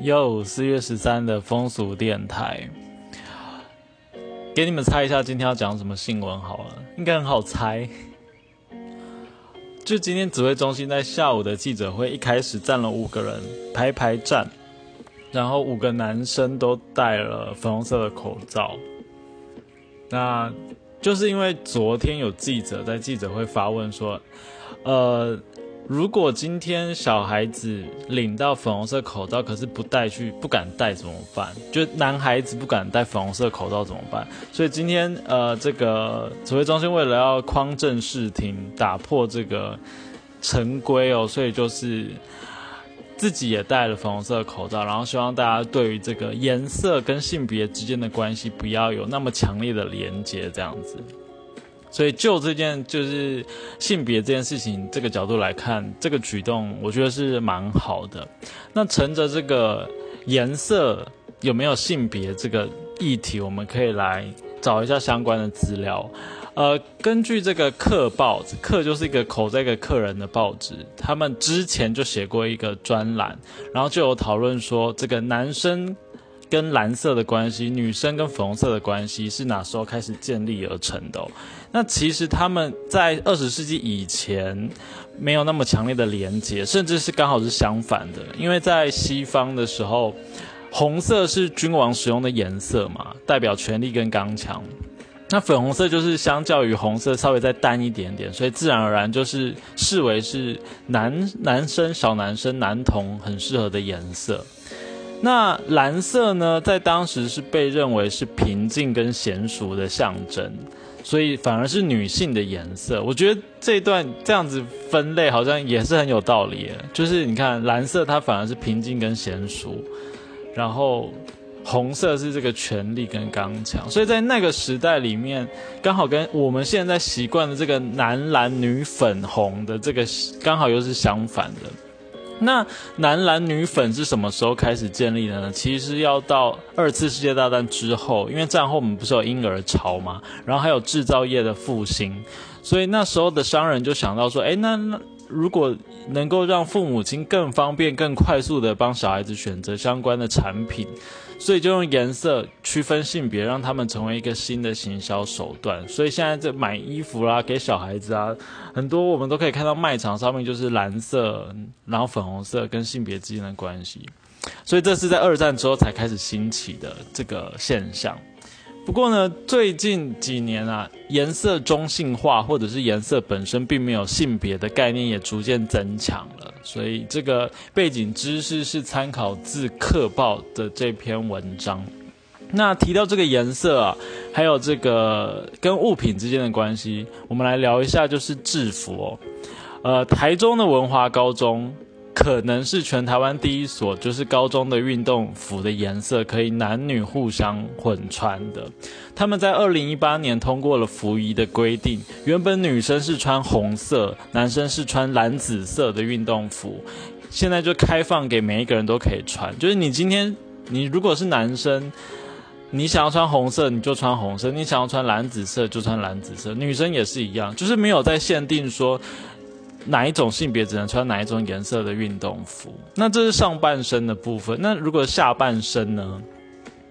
又四月十三的风俗电台，给你们猜一下今天要讲什么新闻好了，应该很好猜。就今天指挥中心在下午的记者会，一开始站了五个人排排站，然后五个男生都戴了粉红色的口罩。那就是因为昨天有记者在记者会发问说，呃。如果今天小孩子领到粉红色口罩，可是不戴去不敢戴怎么办？就男孩子不敢戴粉红色口罩怎么办？所以今天呃，这个指挥中心为了要匡正视听，打破这个陈规哦，所以就是自己也戴了粉红色口罩，然后希望大家对于这个颜色跟性别之间的关系不要有那么强烈的连接，这样子。所以就这件就是性别这件事情这个角度来看，这个举动我觉得是蛮好的。那乘着这个颜色有没有性别这个议题，我们可以来找一下相关的资料。呃，根据这个客报，客就是一个口在一个客人的报纸，他们之前就写过一个专栏，然后就有讨论说这个男生。跟蓝色的关系，女生跟粉红色的关系是哪时候开始建立而成的？那其实他们在二十世纪以前没有那么强烈的连接，甚至是刚好是相反的。因为在西方的时候，红色是君王使用的颜色嘛，代表权力跟刚强。那粉红色就是相较于红色稍微再淡一点点，所以自然而然就是视为是男男生、小男生、男童很适合的颜色。那蓝色呢，在当时是被认为是平静跟娴熟的象征，所以反而是女性的颜色。我觉得这一段这样子分类好像也是很有道理。就是你看，蓝色它反而是平静跟娴熟，然后红色是这个权力跟刚强。所以在那个时代里面，刚好跟我们现在习惯的这个男蓝女粉红的这个刚好又是相反的。那男蓝女粉是什么时候开始建立的呢？其实要到二次世界大战之后，因为战后我们不是有婴儿潮嘛，然后还有制造业的复兴，所以那时候的商人就想到说，哎，那那如果能够让父母亲更方便、更快速的帮小孩子选择相关的产品。所以就用颜色区分性别，让他们成为一个新的行销手段。所以现在这买衣服啦，给小孩子啊，很多我们都可以看到卖场上面就是蓝色，然后粉红色跟性别之间的关系。所以这是在二战之后才开始兴起的这个现象。不过呢，最近几年啊，颜色中性化或者是颜色本身并没有性别的概念也逐渐增强了。所以这个背景知识是参考自《客报》的这篇文章。那提到这个颜色啊，还有这个跟物品之间的关系，我们来聊一下，就是制服。呃，台中的文华高中。可能是全台湾第一所，就是高中的运动服的颜色可以男女互相混穿的。他们在二零一八年通过了服仪的规定，原本女生是穿红色，男生是穿蓝紫色的运动服，现在就开放给每一个人都可以穿。就是你今天你如果是男生，你想要穿红色你就穿红色，你想要穿蓝紫色就穿蓝紫色，女生也是一样，就是没有在限定说。哪一种性别只能穿哪一种颜色的运动服？那这是上半身的部分。那如果下半身呢？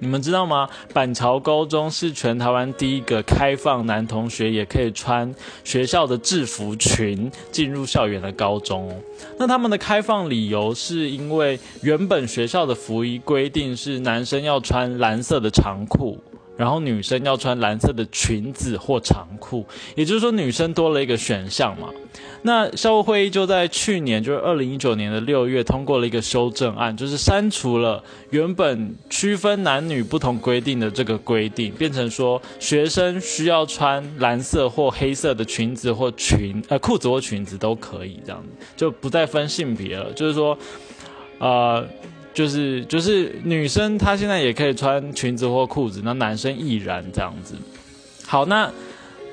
你们知道吗？板桥高中是全台湾第一个开放男同学也可以穿学校的制服裙进入校园的高中。那他们的开放理由是因为原本学校的服衣规定是男生要穿蓝色的长裤。然后女生要穿蓝色的裙子或长裤，也就是说女生多了一个选项嘛。那校务会议就在去年，就是二零一九年的六月，通过了一个修正案，就是删除了原本区分男女不同规定的这个规定，变成说学生需要穿蓝色或黑色的裙子或裙呃裤子或裙子都可以，这样子就不再分性别了。就是说，呃。就是就是女生她现在也可以穿裙子或裤子，那男生亦然这样子。好，那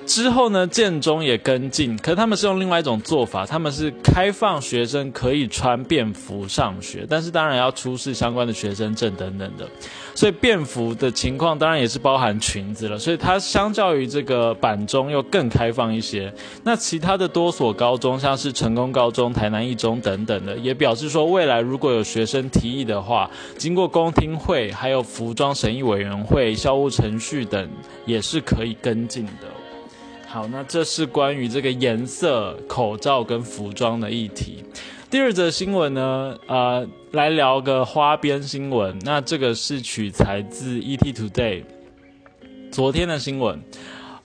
之后呢，建中也跟进，可是他们是用另外一种做法，他们是开放学生可以穿便服上学，但是当然要出示相关的学生证等等的。所以便服的情况当然也是包含裙子了，所以它相较于这个板中又更开放一些。那其他的多所高中，像是成功高中、台南一中等等的，也表示说未来如果有学生提议的话，经过公听会、还有服装审议委员会、校务程序等，也是可以跟进的。好，那这是关于这个颜色、口罩跟服装的议题。第二则新闻呢，呃，来聊个花边新闻。那这个是取材自 ET Today 昨天的新闻。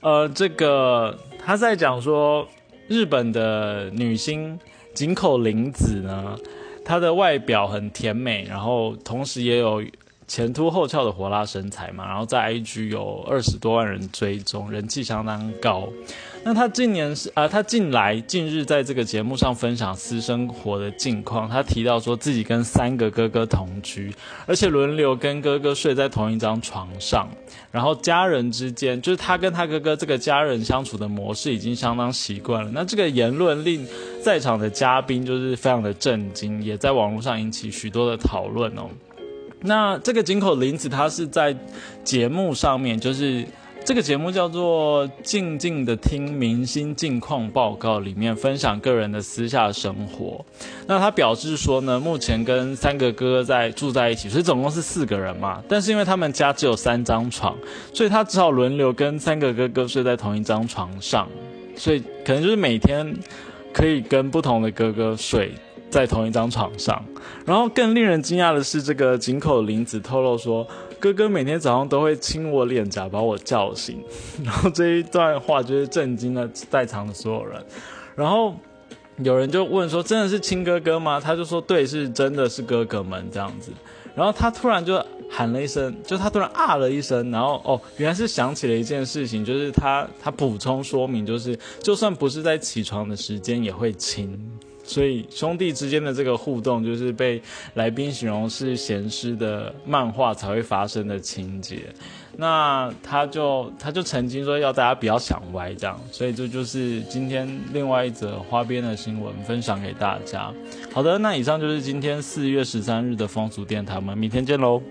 呃，这个他在讲说，日本的女星井口玲子呢，她的外表很甜美，然后同时也有前凸后翘的火辣身材嘛，然后在 IG 有二十多万人追踪，人气相当高。那他近年是啊，他近来近日在这个节目上分享私生活的近况。他提到说自己跟三个哥哥同居，而且轮流跟哥哥睡在同一张床上。然后家人之间，就是他跟他哥哥这个家人相处的模式已经相当习惯了。那这个言论令在场的嘉宾就是非常的震惊，也在网络上引起许多的讨论哦。那这个井口林子，他是在节目上面就是。这个节目叫做《静静的听明星近况报告》，里面分享个人的私下生活。那他表示说呢，目前跟三个哥哥在住在一起，所以总共是四个人嘛。但是因为他们家只有三张床，所以他只好轮流跟三个哥哥睡在同一张床上。所以可能就是每天可以跟不同的哥哥睡在同一张床上。然后更令人惊讶的是，这个井口玲子透露说。哥哥每天早上都会亲我脸颊，把我叫醒，然后这一段话就是震惊了在场的所有人。然后有人就问说：“真的是亲哥哥吗？”他就说：“对，是真的是哥哥们这样子。”然后他突然就喊了一声，就他突然啊了一声，然后哦，原来是想起了一件事情，就是他他补充说明，就是就算不是在起床的时间也会亲。所以兄弟之间的这个互动，就是被来宾形容是闲诗的漫画才会发生的情节。那他就他就曾经说要大家不要想歪这样，所以这就是今天另外一则花边的新闻分享给大家。好的，那以上就是今天四月十三日的风俗电台，我们明天见喽。